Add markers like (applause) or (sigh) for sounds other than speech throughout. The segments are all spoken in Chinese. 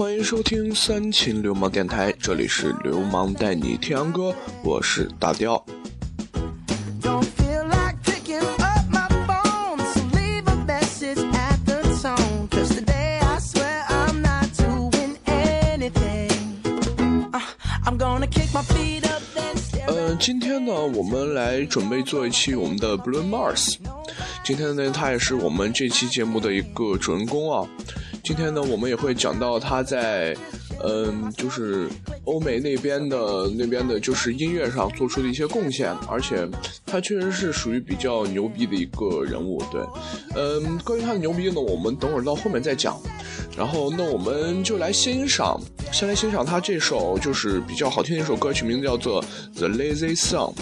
欢迎收听三秦流氓电台，这里是流氓带你听洋歌，我是大雕。呃，今天呢，我们来准备做一期我们的 Blue Mars。今天呢，他也是我们这期节目的一个主人公啊。今天呢，我们也会讲到他在，嗯，就是欧美那边的那边的，就是音乐上做出的一些贡献，而且他确实是属于比较牛逼的一个人物。对，嗯，关于他的牛逼呢，我们等会儿到后面再讲。然后，那我们就来欣赏，先来欣赏他这首就是比较好听的一首歌曲，名字叫做《The Lazy Song》。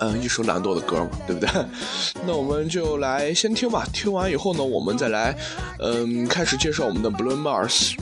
嗯，一首懒惰的歌嘛，对不对？(laughs) 那我们就来先听吧。听完以后呢，我们再来，嗯，开始介绍我们的 Blue Mars。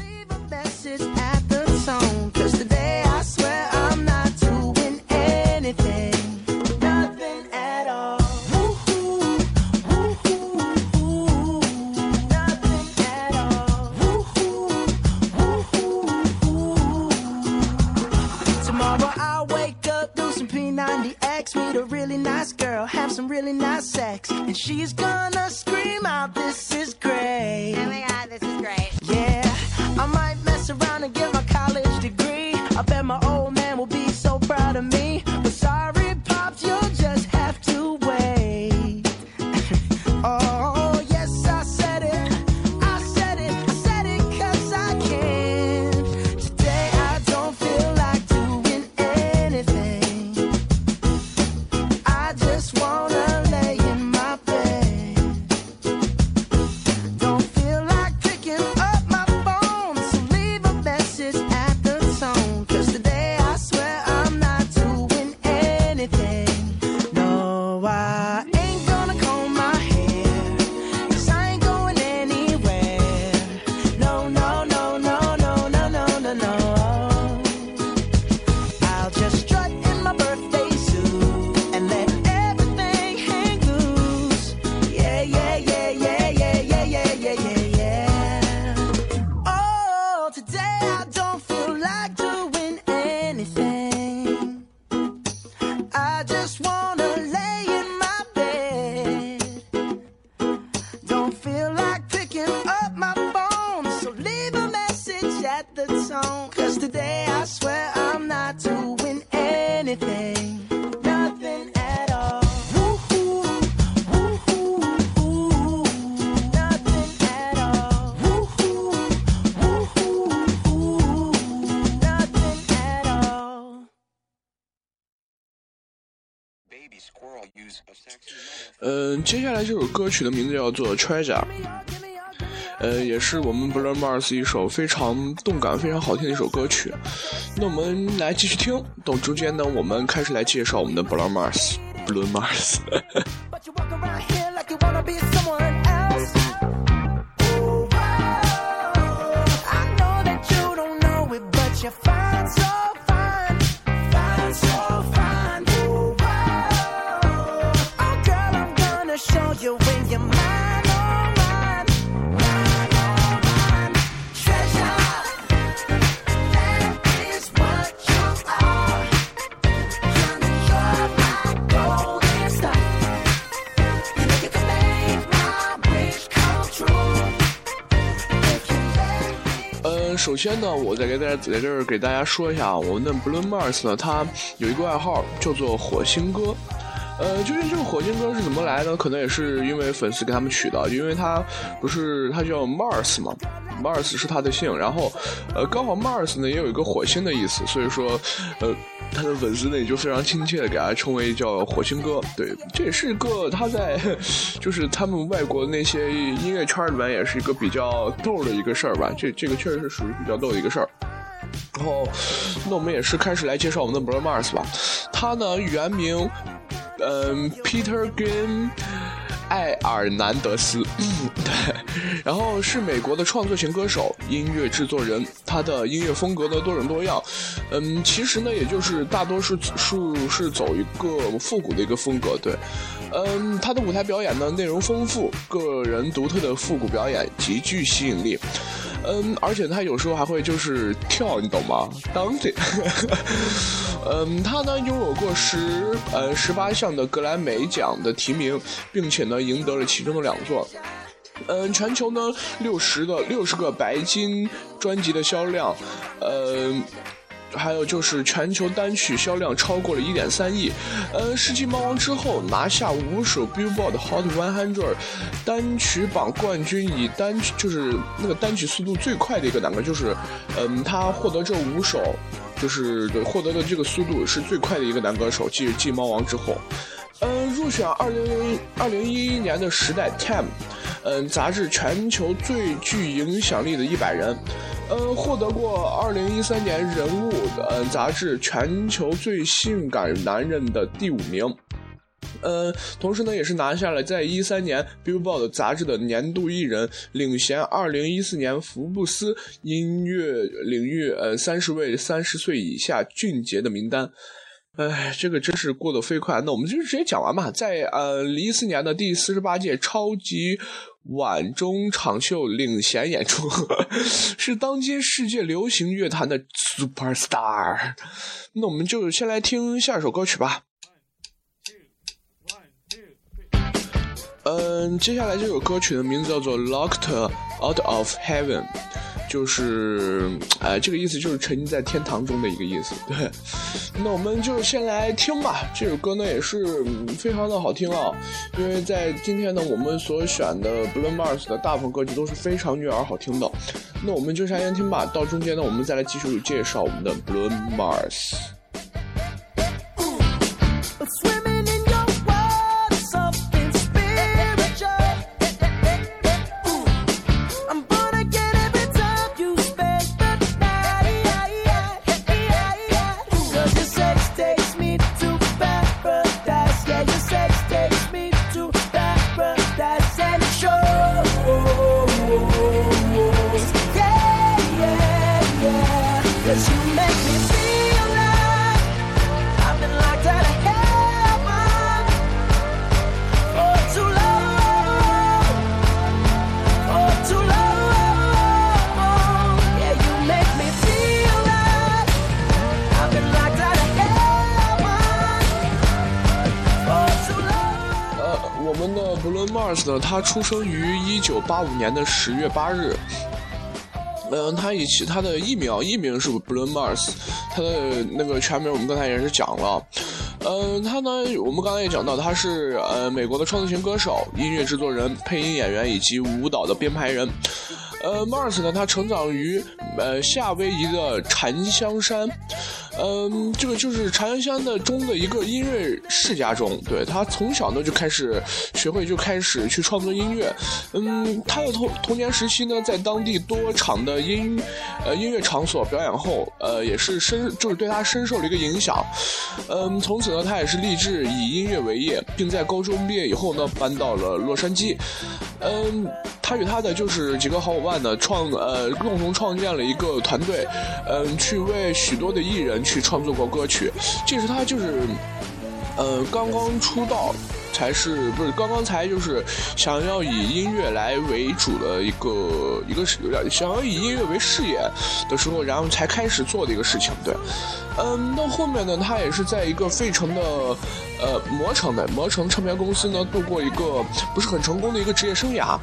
Baby squirrel use a sexy 嗯，接下来这首歌曲的名字叫做《Treasure》，呃，也是我们 Blue Mars 一首非常动感、非常好听的一首歌曲。那我们来继续听，等中间呢，我们开始来介绍我们的 Blue Mars。(laughs) Blue Mars，首先呢，我再给大家在这儿给大家说一下，我们的 Blue Mars 呢，它有一个外号叫做火星哥。呃，究竟这个火星哥是怎么来的？可能也是因为粉丝给他们取的，因为他不是他叫 Mars 嘛，Mars 是他的姓，然后，呃，刚好 Mars 呢也有一个火星的意思，所以说，呃，他的粉丝呢也就非常亲切的给他称为叫火星哥。对，这也是一个他在，就是他们外国那些音乐圈里面也是一个比较逗的一个事儿吧。这这个确实是属于比较逗的一个事儿。然后，那我们也是开始来介绍我们的 Bruno Mars 吧。他呢原名，嗯，Peter Green 艾尔南德斯，对，然后是美国的创作型歌手、音乐制作人。他的音乐风格呢多种多样，嗯，其实呢也就是大多数数是走一个复古的一个风格，对。嗯，他的舞台表演呢内容丰富，个人独特的复古表演极具吸引力。嗯，而且他有时候还会就是跳，你懂吗？？Dante，(laughs) 嗯，他呢拥有过十呃十八项的格莱美奖的提名，并且呢赢得了其中的两座。嗯，全球呢六十的六十个白金专辑的销量，呃。还有就是全球单曲销量超过了一点三亿，呃，世纪猫王之后拿下五首 Billboard Hot 100单曲榜冠军，以单曲就是那个单曲速度最快的一个男歌，就是，嗯，他获得这五首，就是对获得的这个速度是最快的一个男歌手，继继猫王之后，嗯，入选二零二零一一年的时代 Time，嗯，杂志全球最具影响力的一百人。呃，获得过二零一三年人物呃杂志全球最性感男人的第五名，呃，同时呢，也是拿下了在一三年 Billboard 杂志的年度艺人，领衔二零一四年福布斯音乐领域呃三十位三十岁以下俊杰的名单。哎，这个真是过得飞快。那我们就直接讲完吧。在呃一四年的第四十八届超级。晚中场秀领衔演出，(laughs) 是当今世界流行乐坛的 super star。那我们就先来听下一首歌曲吧。嗯，接下来这首歌曲的名字叫做《Locked Out of Heaven》。就是，哎，这个意思就是沉浸在天堂中的一个意思。对，那我们就先来听吧。这首歌呢也是非常的好听啊，因为在今天呢我们所选的 Blue Mars 的大部分歌曲都是非常悦耳好听的。那我们就先听吧，到中间呢我们再来继续介绍我们的 Blue Mars。他出生于一九八五年的十月八日。嗯，他以其他的艺名，艺名是 Brun Mars，他的那个全名我们刚才也是讲了。嗯，他呢，我们刚才也讲到，他是呃美国的创作型歌手、音乐制作人、配音演员以及舞蹈的编排人。呃，Mars 呢，他成长于呃夏威夷的禅香山。嗯，这个就是长安乡的中的一个音乐世家中，对他从小呢就开始学会，就开始去创作音乐。嗯，他的童童年时期呢，在当地多场的音呃音乐场所表演后，呃，也是深就是对他深受了一个影响。嗯，从此呢，他也是立志以音乐为业，并在高中毕业以后呢，搬到了洛杉矶。嗯，他与他的就是几个好伙伴呢，创呃共同创建了一个团队，嗯，去为许多的艺人。去创作过歌曲，这是他就是，呃，刚刚出道，才是不是刚刚才就是想要以音乐来为主的一个一个是想要以音乐为事业的时候，然后才开始做的一个事情，对。嗯，到后面呢，他也是在一个费城的，呃，魔城的魔城唱片公司呢，度过一个不是很成功的一个职业生涯。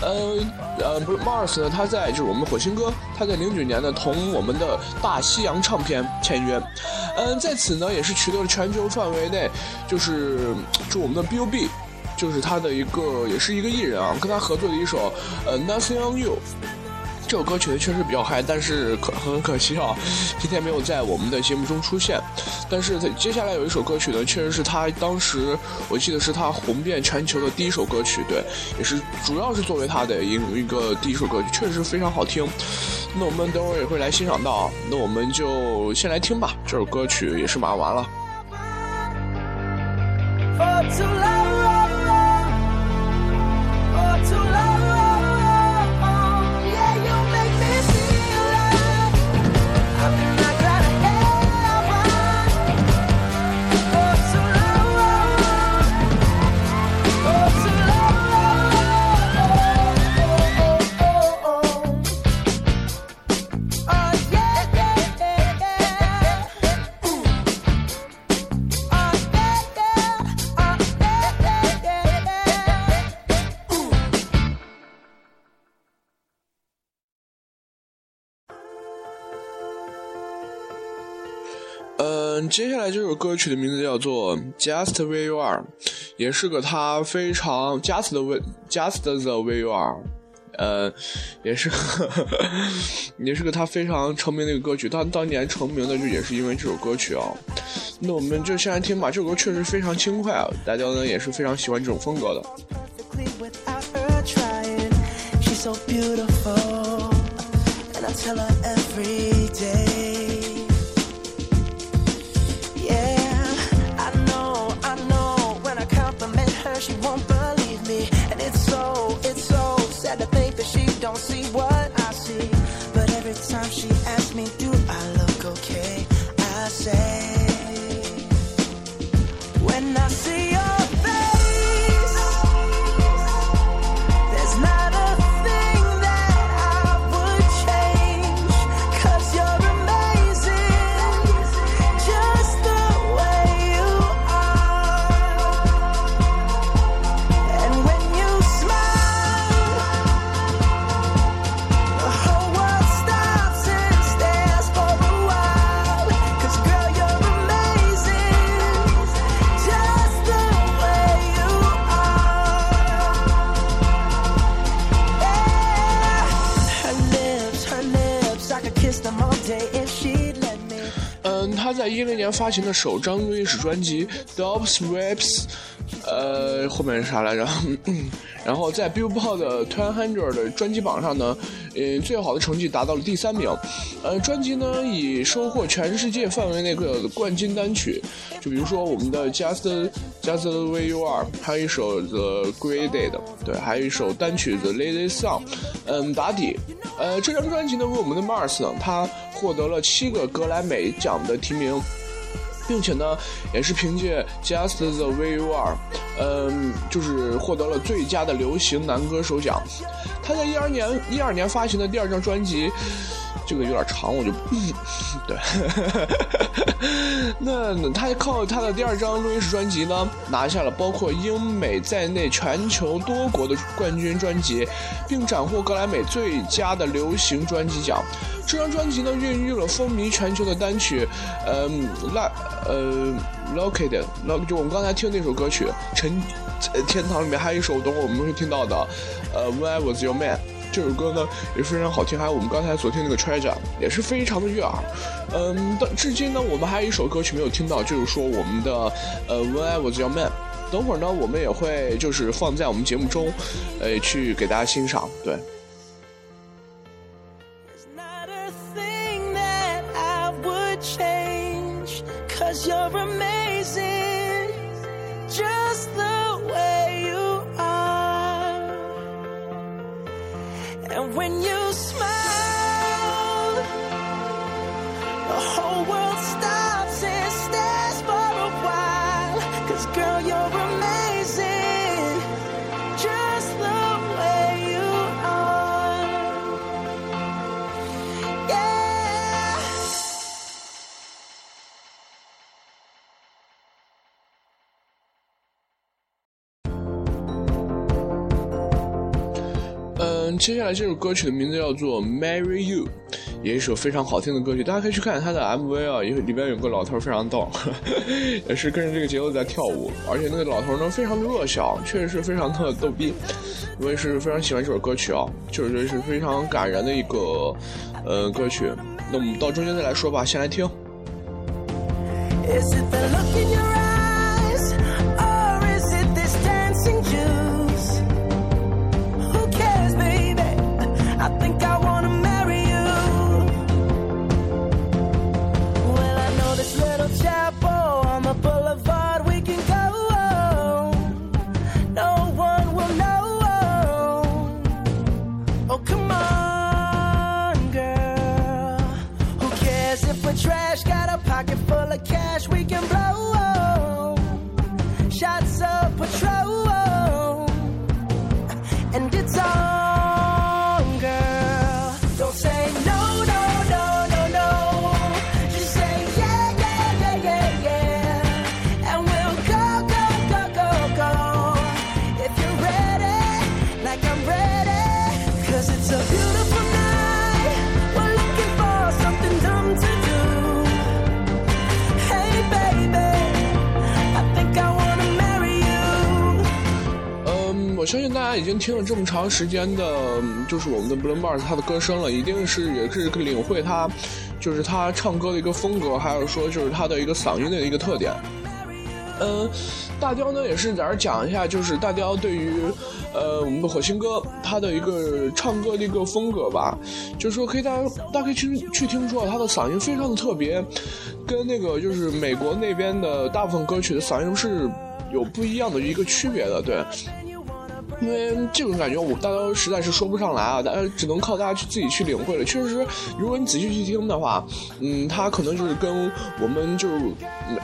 呃，呃，不是 Mars 呢，他在就是我们火星哥，他在零九年呢，同我们的大西洋唱片签约。嗯，在此呢，也是取得了全球范围内，就是就我们的 B.O.B，就是他的一个也是一个艺人啊，跟他合作的一首呃 Nothing on You。这首歌曲呢确实比较嗨，但是可很可惜啊，今天没有在我们的节目中出现。但是在接下来有一首歌曲呢，确实是他当时我记得是他红遍全球的第一首歌曲，对，也是主要是作为他的一一个第一首歌曲，确实非常好听。那我们等会儿也会来欣赏到，那我们就先来听吧。这首歌曲也是马上完了。嗯，接下来这首歌曲的名字叫做《Just Where You Are》，也是个他非常 Just the Just the Way You Are，呃，也是个 (laughs) 也是个他非常成名的一个歌曲。他当年成名的就也是因为这首歌曲啊。那我们就先来听吧，这首歌确实非常轻快啊，大家呢也是非常喜欢这种风格的。She won't 嗯，他在一零年发行的首张录音室专辑《Dope Raps》，呃，后面是啥来着？(laughs) 然后在 Billboard 的200的专辑榜上呢，呃，最好的成绩达到了第三名。呃，专辑呢以收获全世界范围内的冠军单曲，就比如说我们的 Just Just the Way You Are，还有一首 The Graded，对，还有一首单曲 The Lazy Song，嗯，打底。呃，这张专辑呢为我们的 Mars 呢，他获得了七个格莱美奖的提名。并且呢，也是凭借《Just the Way You Are》，嗯，就是获得了最佳的流行男歌手奖。他在一二年一二年发行的第二张专辑，这个有点长，我就 (laughs) 对。(laughs) 那他靠他的第二张录音室专辑呢，拿下了包括英美在内全球多国的冠军专辑，并斩获格莱美最佳的流行专辑奖。这张专辑呢，孕育了风靡全球的单曲，嗯，那呃，Located，那就我们刚才听那首歌曲《沉天堂》里面还有一首，等会我们会听到的，呃，When I Was Your Man。这首歌呢也非常好听，还有我们刚才昨天那个 Treasure 也是非常的悦耳。嗯，但至今呢，我们还有一首歌曲没有听到，就是说我们的呃 When I Was Your Man。等会儿呢，我们也会就是放在我们节目中，呃，去给大家欣赏。对。接下来这首歌曲的名字叫做《Marry You》，也是一首非常好听的歌曲，大家可以去看看它的 MV 啊，因为里边有个老头非常逗，(laughs) 也是跟着这个节奏在跳舞，而且那个老头呢非常的弱小，确实是非常的逗逼。我也是非常喜欢这首歌曲啊，就是是非常感人的一个呃歌曲。那我们到中间再来说吧，先来听。Is it the look in your podcast. 相信大家已经听了这么长时间的，就是我们的 Bruno Mars 他的歌声了，一定是也是领会他，就是他唱歌的一个风格，还有说就是他的一个嗓音的一个特点。嗯，大雕呢也是在这讲一下，就是大雕对于呃我们的火星哥他的一个唱歌的一个风格吧，就是说可以大家大家可以去去听说他的嗓音非常的特别，跟那个就是美国那边的大部分歌曲的嗓音是有不一样的一个区别的，对。因为这种感觉我大家实在是说不上来啊，大家只能靠大家去自己去领会了。确实，如果你仔细去听的话，嗯，他可能就是跟我们就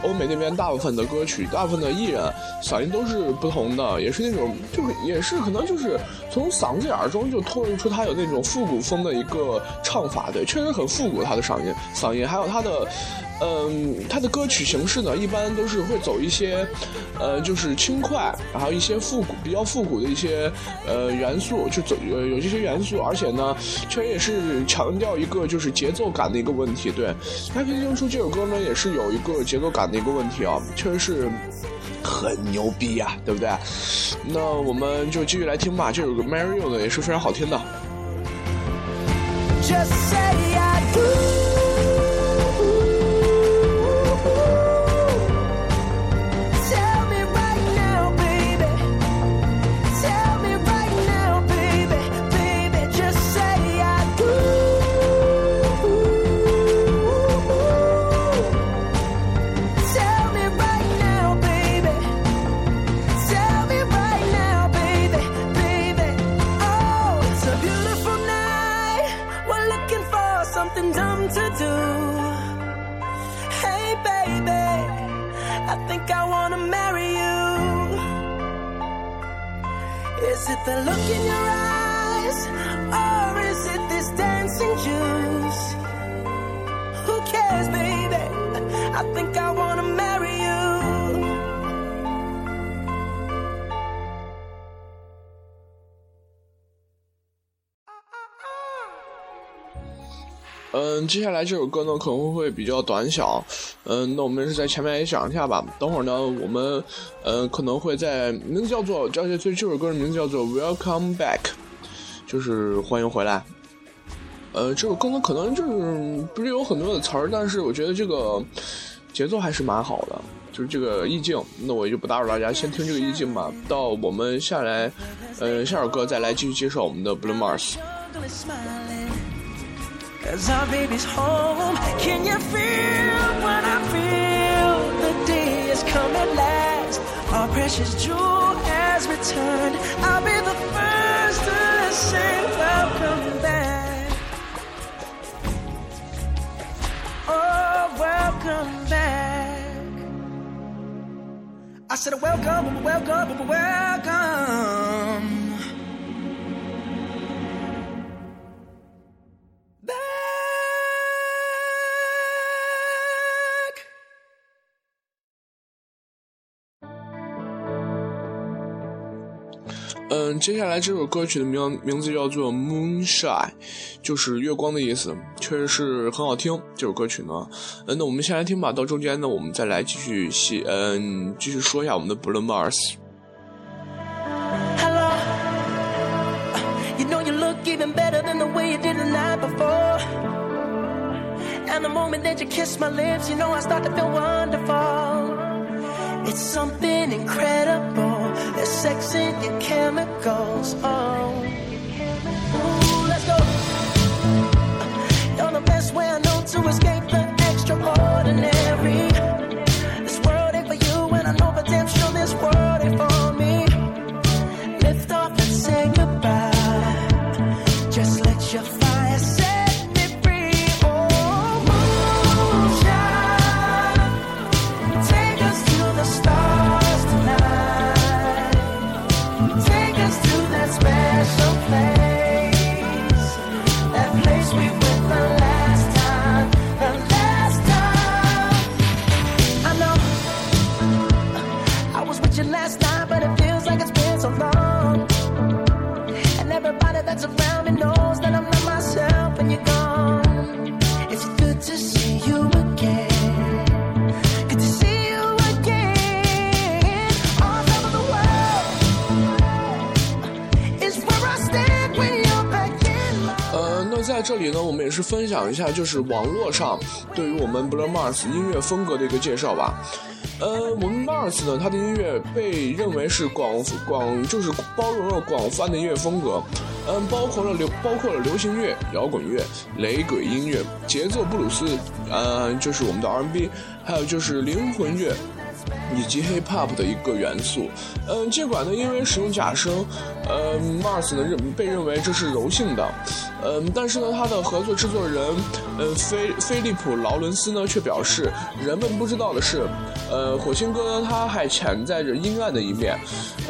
欧美那边大部分的歌曲、大部分的艺人嗓音都是不同的，也是那种就也是可能就是从嗓子眼儿中就透露出他有那种复古风的一个唱法，对，确实很复古他的嗓音，嗓音还有他的。嗯，他的歌曲形式呢，一般都是会走一些，呃，就是轻快，还有一些复古、比较复古的一些呃元素，就走有有这些元素，而且呢，确实也是强调一个就是节奏感的一个问题。对，大家可以听出这首歌呢，也是有一个节奏感的一个问题啊，确实是很牛逼呀、对不对？那我们就继续来听吧，这首歌《Marry You》呢也是非常好听的。Just 嗯，接下来这首歌呢可能会比较短小，嗯，那我们是在前面也讲一下吧。等会儿呢，我们呃可能会在名字叫做，而且这这首歌的名字叫做《Welcome Back》，就是欢迎回来。呃，这首歌呢可能就是不是有很多的词儿，但是我觉得这个节奏还是蛮好的，就是这个意境。那我就不打扰大家，先听这个意境吧。到我们下来，呃，下首歌再来继续介绍我们的 Blue Mars。Is. Cause our baby's home. Can you feel what I feel? The day has come at last. Our precious jewel has returned. I'll be the first to say welcome back. Oh, welcome back. I said welcome, welcome, welcome. 嗯，接下来这首歌曲的名名字叫做《Moonshine》，就是月光的意思，确实是很好听。这首歌曲呢，嗯，那我们先来听吧。到中间呢，我们再来继续细嗯继续说一下我们的 Bruno Mars。Hello. You know you look even better than the way you did the night before. And the moment that you kiss my lips, you know I start to feel wonderful. It's something incredible. There's sex in your chemicals. Oh. Ooh, let's go. You're the best way I know to escape 在这里呢，我们也是分享一下，就是网络上对于我们 Blue Mars 音乐风格的一个介绍吧。呃，我们 Mars 呢，它的音乐被认为是广广，就是包容了广泛的音乐风格，嗯，包括了流包括了流行乐、摇滚乐、雷鬼音乐、节奏布鲁斯，呃，就是我们的 R&B，还有就是灵魂乐。以及 hip hop 的一个元素，嗯，尽管呢，因为使用假声，呃，Mars 呢认被认为这是柔性的，嗯，但是呢，他的合作制作人，呃，菲菲利普劳伦斯呢却表示，人们不知道的是，呃，火星哥呢他还潜在着阴暗的一面，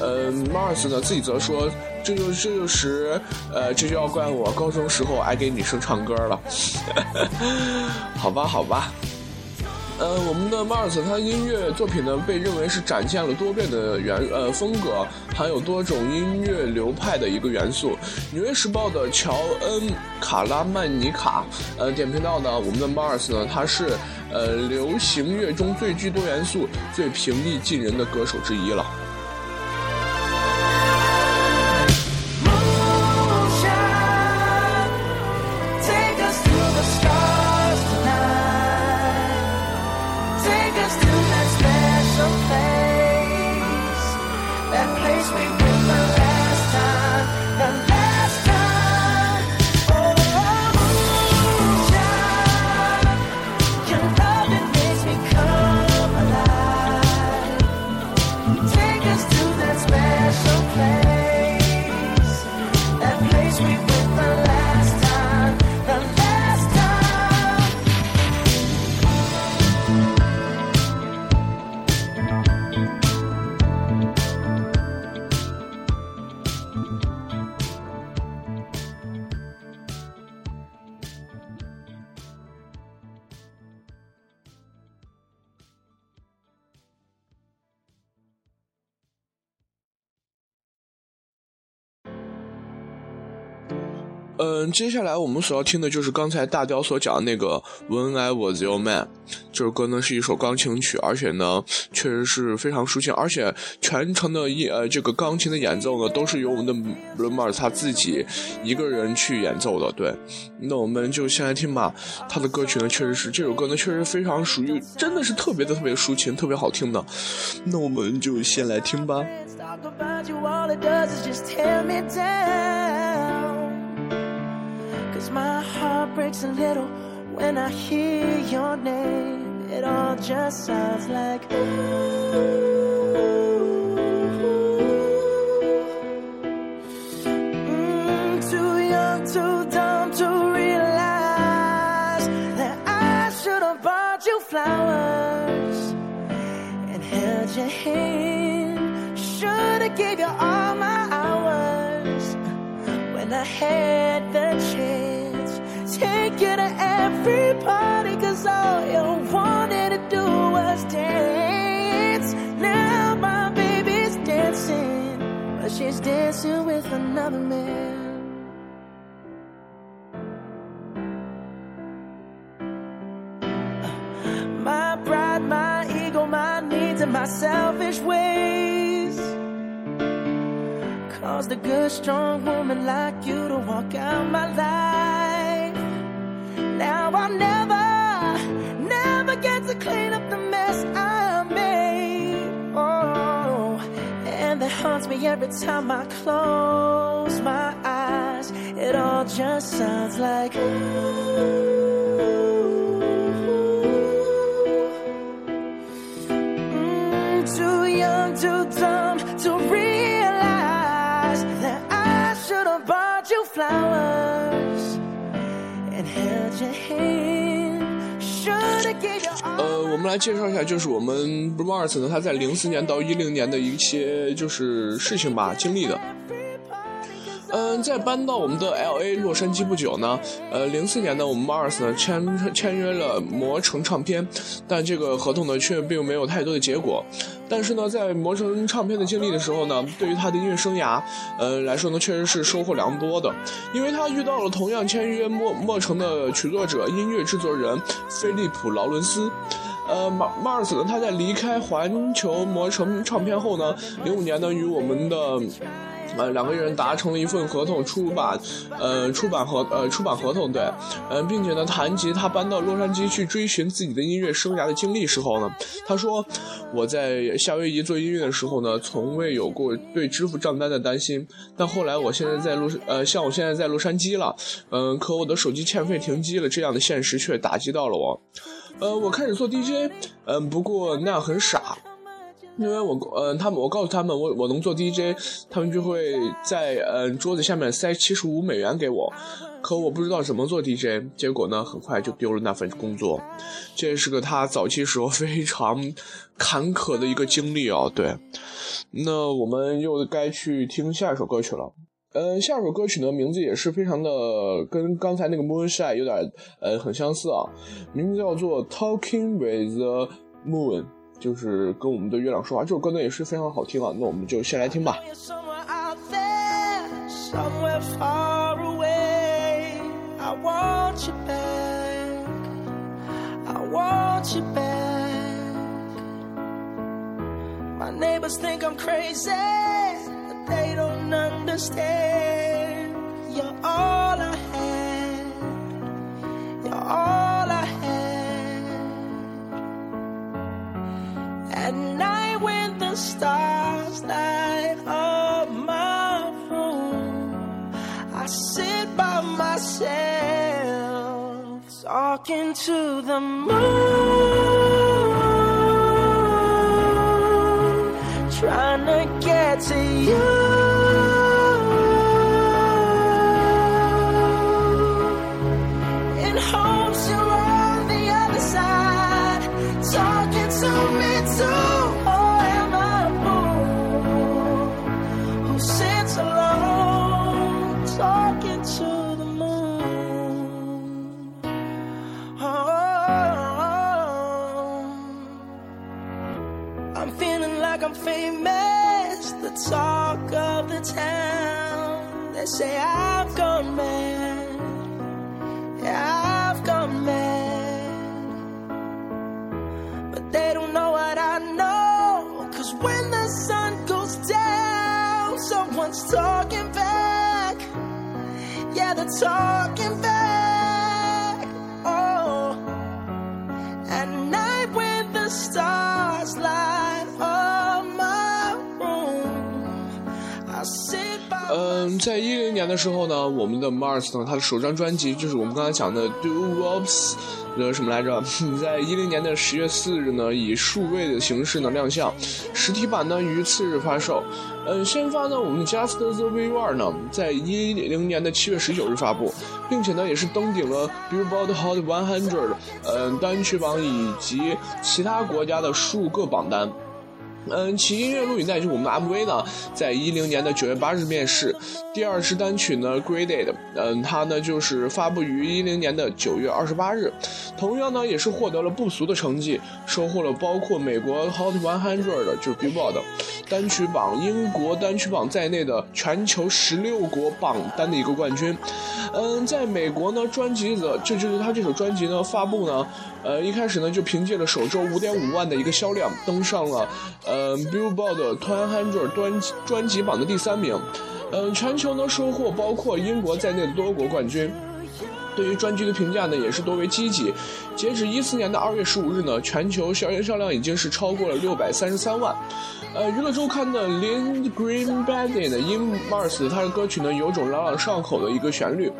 呃，Mars 呢自己则说，这就这就是，呃，这就要怪我高中时候爱给女生唱歌了，(laughs) 好吧，好吧。呃，我们的 Mars 他音乐作品呢，被认为是展现了多变的元呃风格，含有多种音乐流派的一个元素。《纽约时报》的乔恩卡拉曼尼卡呃点评到呢，我们的 Mars 呢，他是呃流行乐中最具多元素、最平易近人的歌手之一了。嗯，接下来我们所要听的就是刚才大雕所讲的那个《When I Was Your Man》。这首歌呢是一首钢琴曲，而且呢确实是非常抒情，而且全程的演呃这个钢琴的演奏呢都是由我们的 Blue Mars 他自己一个人去演奏的。对，那我们就先来听吧。他的歌曲呢确实是这首歌呢确实非常属于，真的是特别的特别抒情，特别好听的。那我们就先来听吧。Cause my heart breaks a little when I hear your name. It all just sounds like ooh. Mm, too young, too dumb to realize that I should have bought you flowers and held your hand. Should've gave you all my hours when I had the chance. Take you to every party, cause all you wanted to do was dance. Now my baby's dancing, but she's dancing with another man. my pride, my ego, my needs, and my selfish ways. Caused a good, strong woman like you to walk out my life. Now I'll never, never get to clean up the mess I made. Oh, and that haunts me every time I close my eyes. It all just sounds like Mm, too young, too dumb to realize that I should have bought you flowers 呃，我们来介绍一下，就是我们 Blue Mars 呢，他在零四年到一零年的一些就是事情吧，经历的。嗯，在搬到我们的 L A 洛杉矶不久呢，呃，零四年呢，我们 Mars 呢签签约了魔城唱片，但这个合同呢却并没有太多的结果。但是呢，在魔城唱片的经历的时候呢，对于他的音乐生涯，呃来说呢，确实是收获良多的，因为他遇到了同样签约莫莫城的曲作者、音乐制作人菲利普劳伦斯。呃，马 Mars 呢，他在离开环球魔城唱片后呢，零五年呢，与我们的呃，两个人达成了一份合同，出版，呃，出版合，呃，出版合同，对，嗯、并且呢，谈及他搬到洛杉矶去追寻自己的音乐生涯的经历时候呢，他说，我在夏威夷做音乐的时候呢，从未有过对支付账单的担心，但后来我现在在洛，呃，像我现在在洛杉矶了，嗯、可我的手机欠费停机了，这样的现实却打击到了我，呃，我开始做 DJ，嗯、不过那样很傻。因为我呃，他们我告诉他们我我能做 DJ，他们就会在呃桌子下面塞七十五美元给我，可我不知道怎么做 DJ，结果呢很快就丢了那份工作，这是个他早期时候非常坎坷的一个经历啊。对，那我们又该去听下一首歌曲了。呃，下一首歌曲呢，名字也是非常的跟刚才那个 Moonshine 有点呃很相似啊，名字叫做 Talking with the Moon。就是跟我们的月亮说话，这首歌呢也是非常好听啊，那我们就先来听吧。Somewhere out there, somewhere far away. I want you back. I want you back. My neighbors think I'm crazy, but they don't understand. You're all I had. You're all At night when the stars light up my room, I sit by myself talking to the moon, trying to get to you. Town. They say I've gone mad. Yeah, I've gone mad. But they don't know what I know. Cause when the sun goes down, someone's talking back. Yeah, they're talking back. 在一零年的时候呢，我们的 Mars 呢，他的首张专辑就是我们刚才讲的 Do Wops，呃，什么来着？(laughs) 在一零年的十月四日呢，以数位的形式呢亮相，实体版呢于次日发售。嗯，先发呢，我们 Just the Way You Are 呢，在一零年的七月十九日发布，并且呢也是登顶了 Billboard Hot 100，嗯，单曲榜以及其他国家的数个榜单。嗯，其音乐录影带就是我们的 MV 呢，在一零年的九月八日面世。第二支单曲呢，Graded，嗯，它呢就是发布于一零年的九月二十八日，同样呢也是获得了不俗的成绩，收获了包括美国 Hot 100的，就是 Billboard 单曲榜、英国单曲榜在内的全球十六国榜单的一个冠军。嗯，在美国呢，专辑的这就是他这首专辑呢发布呢，呃，一开始呢就凭借了首周五点五万的一个销量，登上了呃 Billboard 200专专辑榜的第三名。嗯、全球呢收获包括英国在内的多国冠军。对于专辑的评价呢，也是多为积极。截止一四年的二月十五日呢，全球销售销量已经是超过了六百三十三万。呃，娱乐周刊的 Lynn Green Bandit 的 In Mars，他的歌曲呢有种朗朗上口的一个旋律，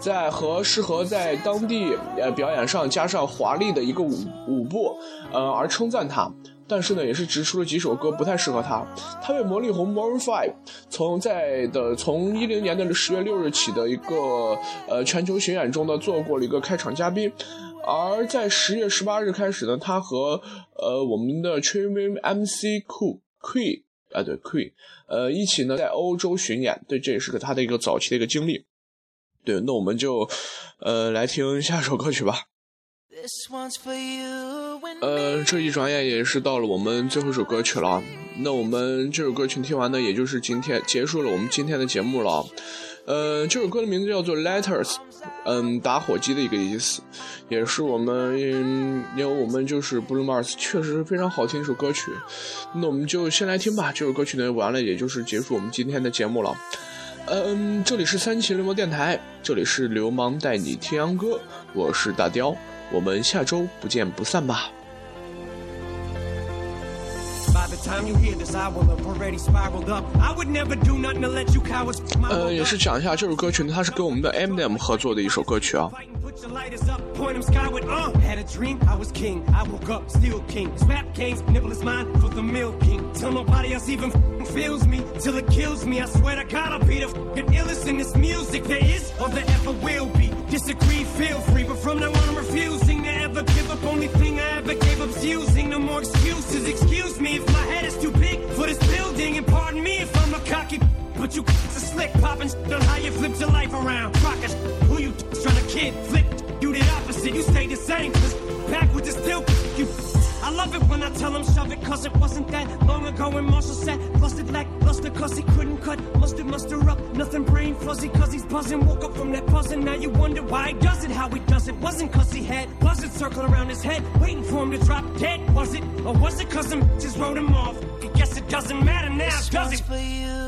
在和适合在当地呃表演上加上华丽的一个舞舞步，呃而称赞他。但是呢，也是指出了几首歌不太适合他。他为魔力红 （Moran Five 从在的从一零年的十月六日起的一个呃全球巡演中呢做过了一个开场嘉宾，而在十月十八日开始呢，他和呃我们的 t r i m MC Cool Queen 啊对 Queen 呃一起呢在欧洲巡演，对这也是个他的一个早期的一个经历。对，那我们就呃来听下首歌曲吧。呃，这一转眼也是到了我们最后一首歌曲了。那我们这首歌曲听完呢，也就是今天结束了我们今天的节目了。呃，这首歌的名字叫做《Letters》，嗯，打火机的一个意思，也是我们因为我们就是 Blue Mars 确实非常好听一首歌曲。那我们就先来听吧，这首歌曲呢完了，也就是结束我们今天的节目了。嗯，这里是三七流氓电台，这里是流氓带你听秧歌，我是大雕，我们下周不见不散吧。呃，world 也是讲一下这首歌曲呢，它是跟我们的 Eminem 合作的一首歌曲啊。only thing I ever gave up's using. No more excuses. Excuse me if my head is too big for this building. And pardon me if I'm a cocky. But you a slick popping on how you flipped your life around. Rocket who you trying to kid? Flip you the opposite. You stay the same. Cause back with the still you. I love it when I tell him shove it, cause it wasn't that long ago when Marshall said, busted like luster, cause he couldn't cut mustard, muster up, nothing brain fuzzy, cause he's buzzing. Woke up from that buzzing, now you wonder why he does it, how he does it. Wasn't cause he had buzzards circling around his head, waiting for him to drop dead, was it? Or was it cause them bitches wrote him off? I guess it doesn't matter now, This does it? for you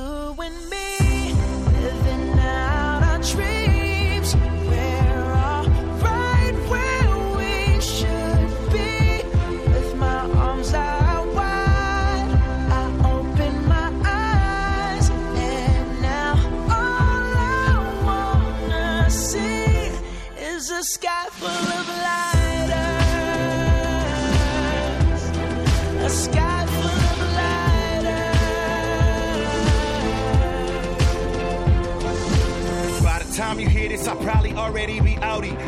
sky full of lighters. A sky full of lighters. By the time you hear this, I'll probably already be outie.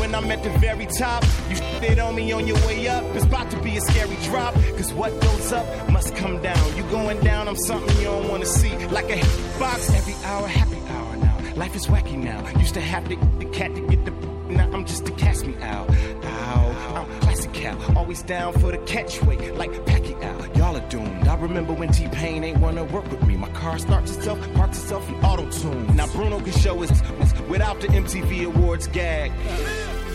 when I'm at the very top. You it on me on your way up. It's about to be a scary drop. Cause what goes up must come down. You going down, I'm something you don't wanna see. Like a box every hour, happy hour now. Life is wacky now. Used to have to the cat to get the now I'm just to cast me out. Ow, I'm classic Cal, always down for the catchweight, like Pacquiao. Y'all are doomed. I remember when T Pain ain't wanna work with me. My car starts itself, parks itself in auto tune. Now Bruno can show his without the MTV Awards gag.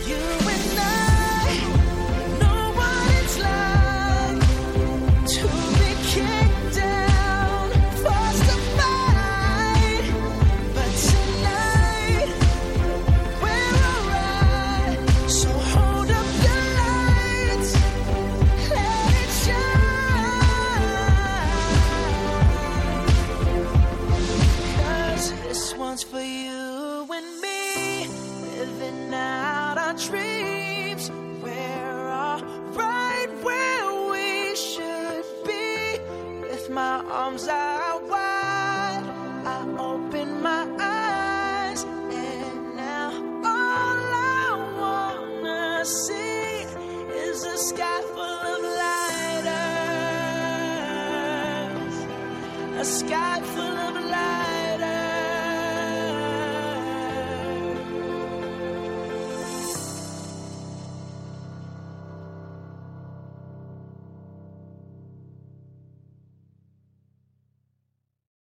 You and I